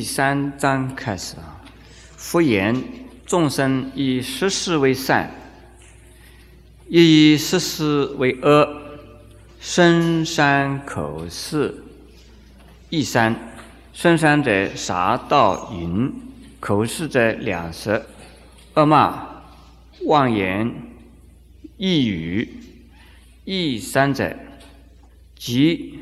第三章开始啊。佛言：众生以十事为善，亦以十事为恶。深山口是一山，深山者杀盗淫，口是者两舌，恶骂妄言异语。一三者，即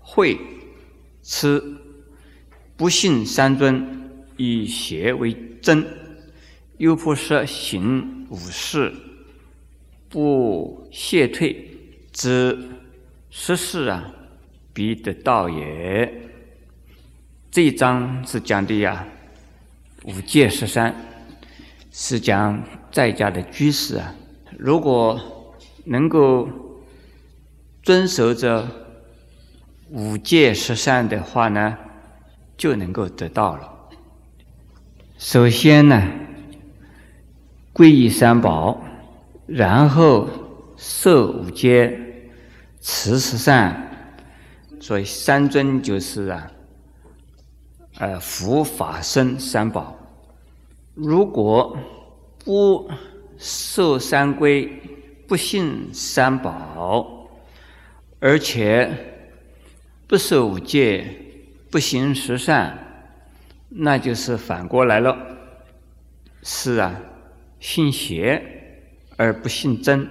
会痴不信三尊，以邪为真，又不舍行五事，不懈退之。十事啊，必得道也。这一章是讲的呀，五戒十三，是讲在家的居士啊，如果能够遵守着五戒十三的话呢，就能够得到了。首先呢，皈依三宝，然后受五戒。持十善，所以三尊就是啊，呃，佛法僧三宝。如果不受三规，不信三宝，而且不守五戒，不行十善，那就是反过来了。是啊，信邪而不信真，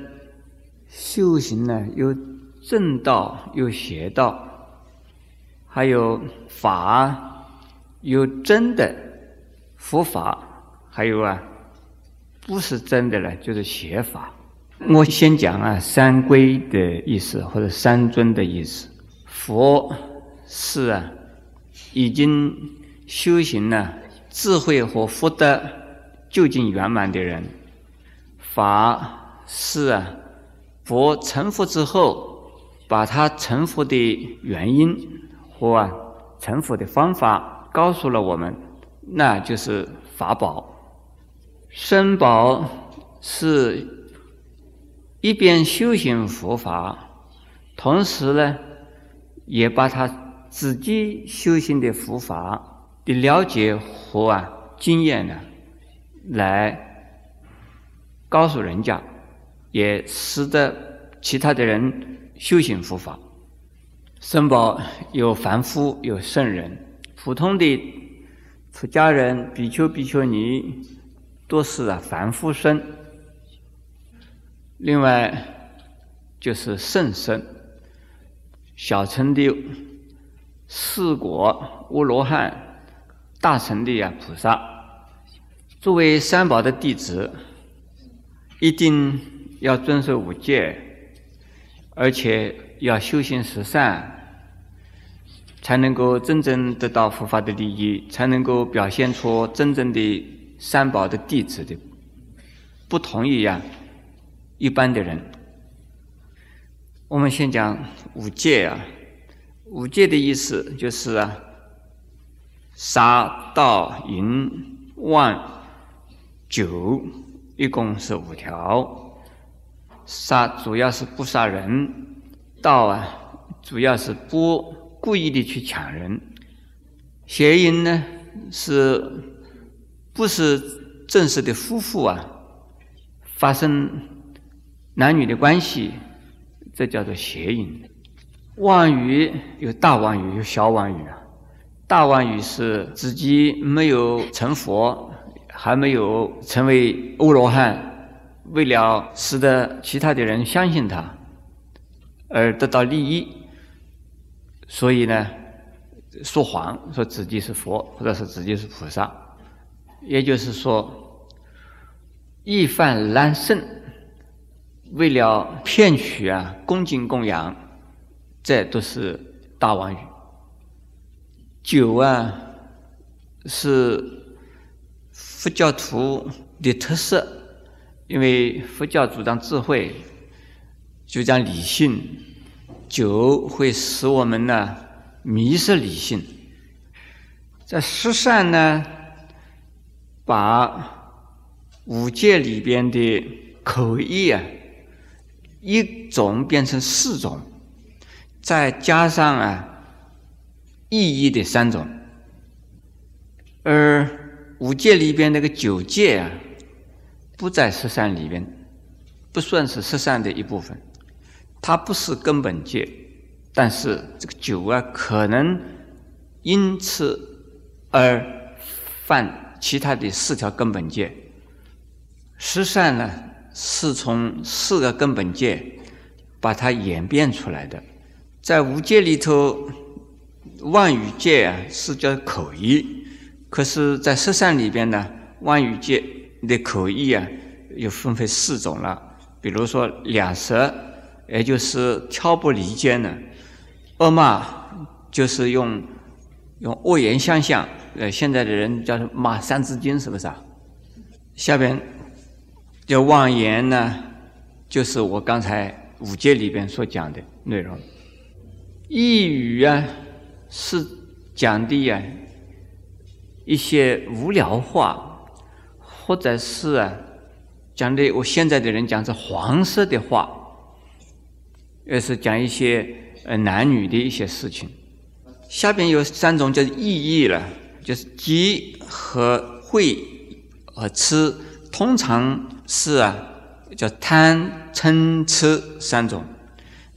修行呢有。正道有邪道，还有法有真的佛法，还有啊不是真的了，就是邪法。我先讲啊三规的意思或者三尊的意思。佛是啊已经修行了智慧和福德究竟圆满的人，法是啊佛成佛之后。把他成佛的原因和啊成佛的方法告诉了我们，那就是法宝。身宝是一边修行佛法，同时呢，也把他自己修行的佛法的了解和啊经验呢，来告诉人家，也使得其他的人。修行佛法，僧宝有凡夫有圣人，普通的出家人、比丘、比丘尼都是啊凡夫身。另外就是圣僧，小乘的四果阿罗汉，大乘的呀菩萨。作为三宝的弟子，一定要遵守五戒。而且要修行十善，才能够真正得到佛法的利益，才能够表现出真正的三宝的弟子的不同一样一般的人。我们先讲五戒啊，五戒的意思就是啊，杀、盗、淫、妄、酒，一共是五条。杀主要是不杀人，盗啊主要是不故意的去抢人，邪淫呢是不是正式的夫妇啊发生男女的关系，这叫做邪淫。妄语有大妄语有小妄语啊，大妄语是自己没有成佛，还没有成为阿罗汉。为了使得其他的人相信他，而得到利益，所以呢，说谎说自己是佛，或者是自己是菩萨，也就是说，易犯难胜，为了骗取啊恭敬供养，这都是大妄语。酒啊，是佛教徒的特色。因为佛教主张智慧，主张理性，酒会使我们呢迷失理性。在十善呢，把五戒里边的口译啊，一种变成四种，再加上啊意义的三种，而五戒里边那个九戒啊，不在十善里边，不算是十善的一部分，它不是根本戒，但是这个九啊，可能因此而犯其他的四条根本戒。十善呢，是从四个根本戒把它演变出来的，在五戒里头。妄语戒啊是叫口译，可是，在十善里边呢，妄语戒的口译啊又分为四种了。比如说两舌，也就是挑拨离间呢；恶骂就是用用恶言相向。呃，现在的人叫骂三字经，是不是啊？下边叫妄言呢，就是我刚才五戒里边所讲的内容。异语啊。是讲的呀一些无聊话，或者是啊讲的我现在的人讲是黄色的话，也是讲一些呃男女的一些事情。下边有三种叫意义了，就是饥和会和吃，通常是啊叫贪嗔痴三种。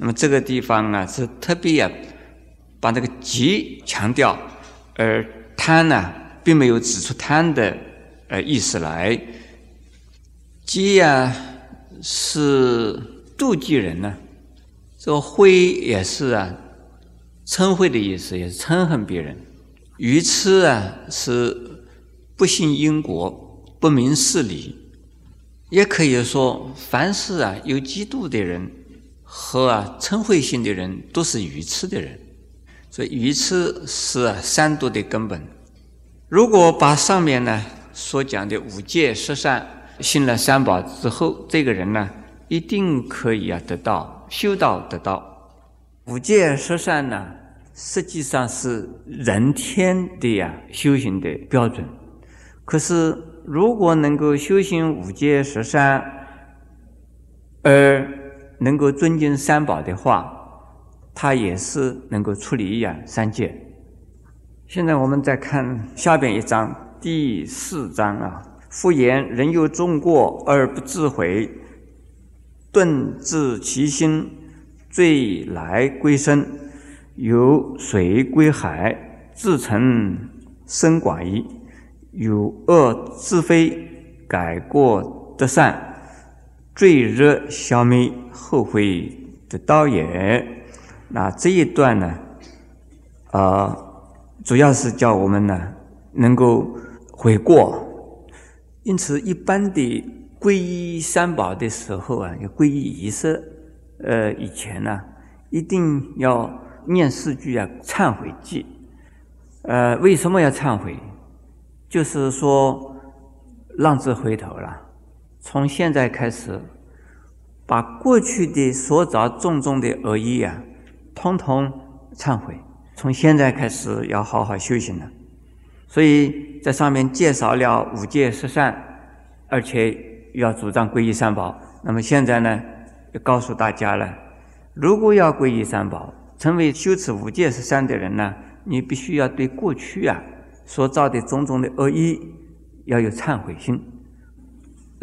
那么这个地方啊是特别啊。把这个急强调，而贪呢，并没有指出贪的呃意思来。饥呀是妒忌人呢，这个灰也是啊，嗔恚的意思，也是嗔恨别人。愚痴啊是不信因果，不明事理，也可以说，凡是啊有嫉妒的人和啊嗔恚心的人，都是愚痴的人。所以愚痴是三毒的根本。如果把上面呢所讲的五戒十善信了三宝之后，这个人呢一定可以啊得到修道得道。五戒十善呢，实际上是人天的呀修行的标准。可是如果能够修行五戒十善，而能够尊敬三宝的话，他也是能够处理一样三界。现在我们再看下边一章第四章啊，复言人有众过而不自悔，顿自其心，罪来归身，有水归海，自成身寡矣。有恶自非，改过得善，罪热消灭，后悔的道也。那这一段呢，呃，主要是叫我们呢能够悔过。因此，一般的皈依三宝的时候啊，要皈依仪式，呃，以前呢，一定要念四句啊忏悔偈。呃，为什么要忏悔？就是说，浪子回头了，从现在开始，把过去的所造种种的恶业啊。通通忏悔，从现在开始要好好修行了。所以在上面介绍了五戒十善，而且要主张皈依三宝。那么现在呢，要告诉大家了：如果要皈依三宝，成为修持五戒十善的人呢，你必须要对过去啊所造的种种的恶业要有忏悔心。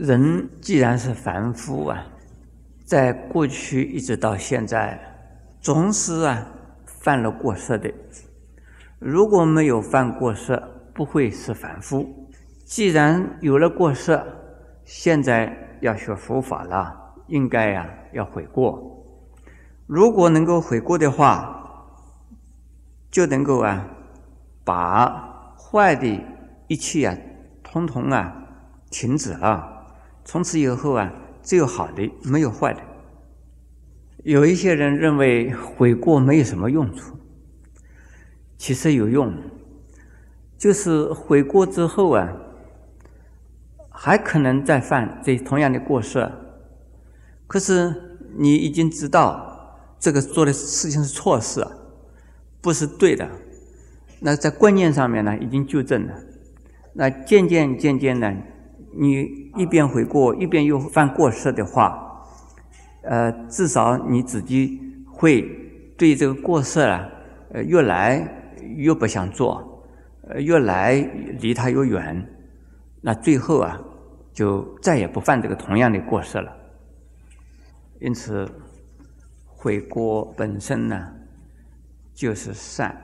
人既然是凡夫啊，在过去一直到现在。总是啊犯了过失的，如果没有犯过失，不会是凡夫。既然有了过失，现在要学佛法了，应该呀要悔过。如果能够悔过的话，就能够啊把坏的一切啊通通啊停止了。从此以后啊，只有好的，没有坏的。有一些人认为悔过没有什么用处，其实有用。就是悔过之后啊，还可能再犯这同样的过失。可是你已经知道这个做的事情是错事，不是对的。那在观念上面呢，已经纠正了。那渐渐渐渐呢，你一边悔过，一边又犯过失的话。呃，至少你自己会对这个过失啊，呃，越来越不想做，呃，越来离他越远，那最后啊，就再也不犯这个同样的过失了。因此，悔过本身呢，就是善，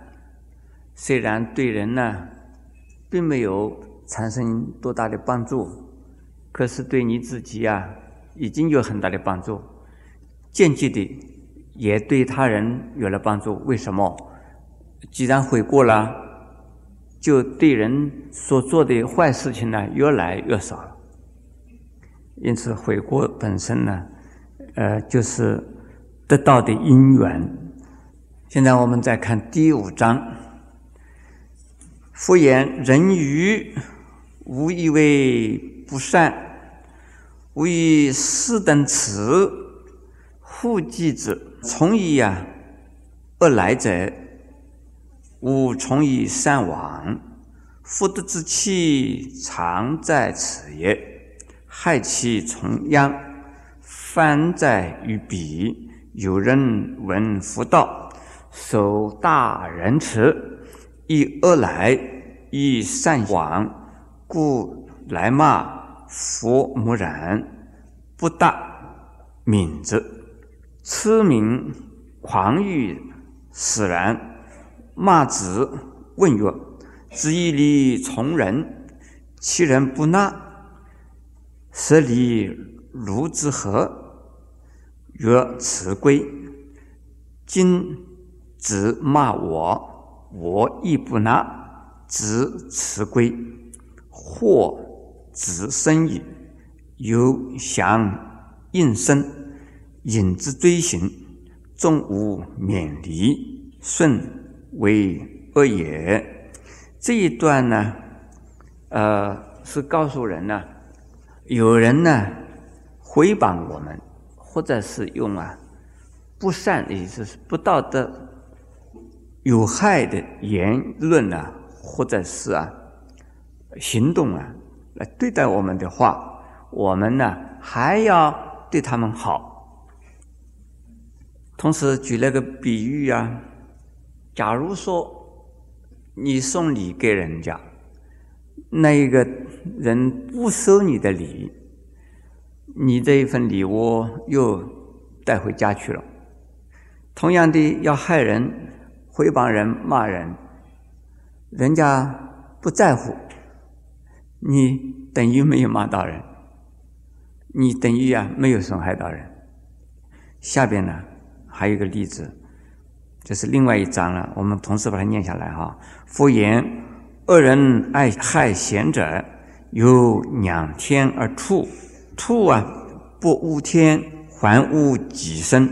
虽然对人呢，并没有产生多大的帮助，可是对你自己啊，已经有很大的帮助，间接的也对他人有了帮助。为什么？既然悔过了。就对人所做的坏事情呢，越来越少了。因此，悔过本身呢，呃，就是得到的因缘。现在我们再看第五章：复言人愚，无以为不善；无以四等词，护己之，从以啊恶来者。吾从以善往，福德之气常在此也；害其从殃，反在于彼。有人闻福道，守大仁慈，以恶来，以善往，故来骂佛母然，不大敏之。痴名狂欲使然。骂子问曰：“子以礼从人，其人不纳，舍礼如之何？”曰：“辞归。”今子骂我，我亦不纳，子辞归。或子生矣，有降应生，引之追行，终无免离，顺。为恶也。这一段呢，呃，是告诉人呢，有人呢诽谤我们，或者是用啊不善也就是不道德、有害的言论啊，或者是啊行动啊来对待我们的话，我们呢还要对他们好。同时举了个比喻啊。假如说你送礼给人家，那一个人不收你的礼，你这一份礼物又带回家去了。同样的，要害人、诽谤人、骂人，人家不在乎，你等于没有骂到人，你等于啊没有损害到人。下边呢还有一个例子。这是另外一章了，我们同时把它念下来哈。夫言恶人爱害贤者，有两天而兔，兔啊不污天，还污己身；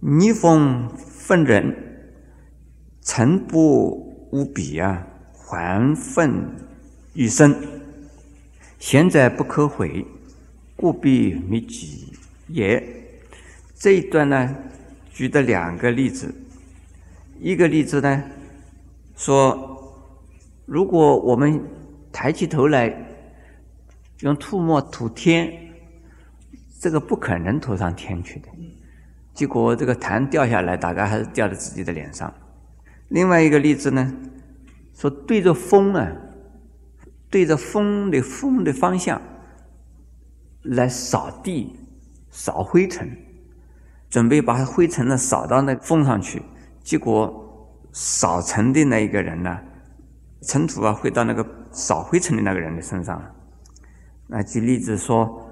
逆风愤人，臣不无彼啊，还愤于身。贤者不可毁，故必灭己也。这一段呢，举的两个例子。一个例子呢，说如果我们抬起头来用吐沫吐天，这个不可能吐上天去的，结果这个痰掉下来，大概还是掉在自己的脸上。另外一个例子呢，说对着风啊，对着风的风的方向来扫地、扫灰尘，准备把灰尘呢扫到那风上去。结果扫尘的那一个人呢，尘土啊会到那个扫灰尘的那个人的身上。那举例子说，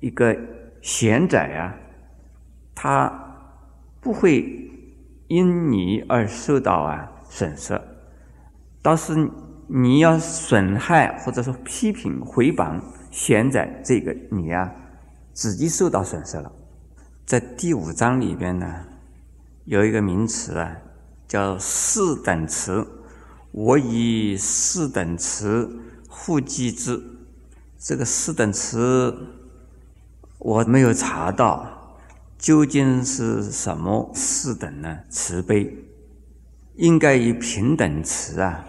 一个贤者呀，他不会因你而受到啊损失，倒是你要损害或者说批评回谤贤者这个你呀，自己受到损失了。在第五章里边呢。有一个名词啊，叫四等词。我以四等词互记之。这个四等词我没有查到究竟是什么四等呢？慈悲应该以平等词啊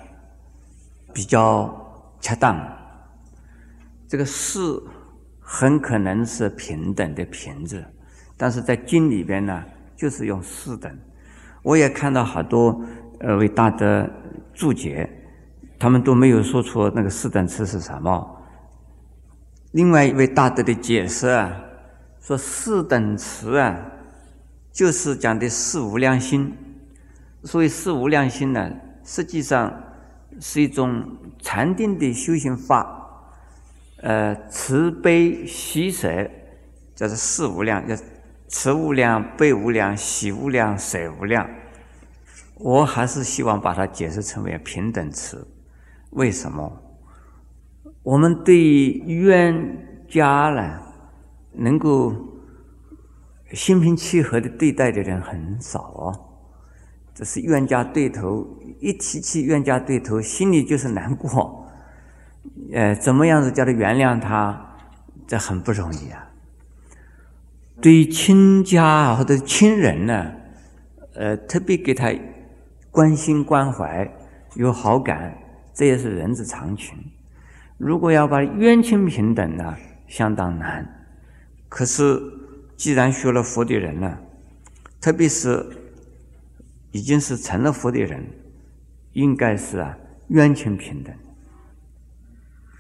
比较恰当。这个四很可能是平等的平字，但是在经里边呢。就是用四等，我也看到好多呃为大德注解，他们都没有说出那个四等词是什么。另外一位大德的解释啊，说四等词啊，就是讲的四无量心。所以四无量心呢，实际上是一种禅定的修行法。呃，慈悲喜舍，叫做四无量，叫慈无量、悲无量、喜无量、舍无量。我还是希望把它解释成为平等慈。为什么？我们对冤家呢，能够心平气和的对待的人很少哦。是冤家对头，一提起冤家对头，心里就是难过。呃，怎么样子叫他原谅他？这很不容易啊。对亲家或者亲人呢，呃，特别给他关心关怀、有好感，这也是人之常情。如果要把冤亲平等呢，相当难。可是，既然学了佛的人呢，特别是已经是成了佛的人，应该是啊，冤亲平等。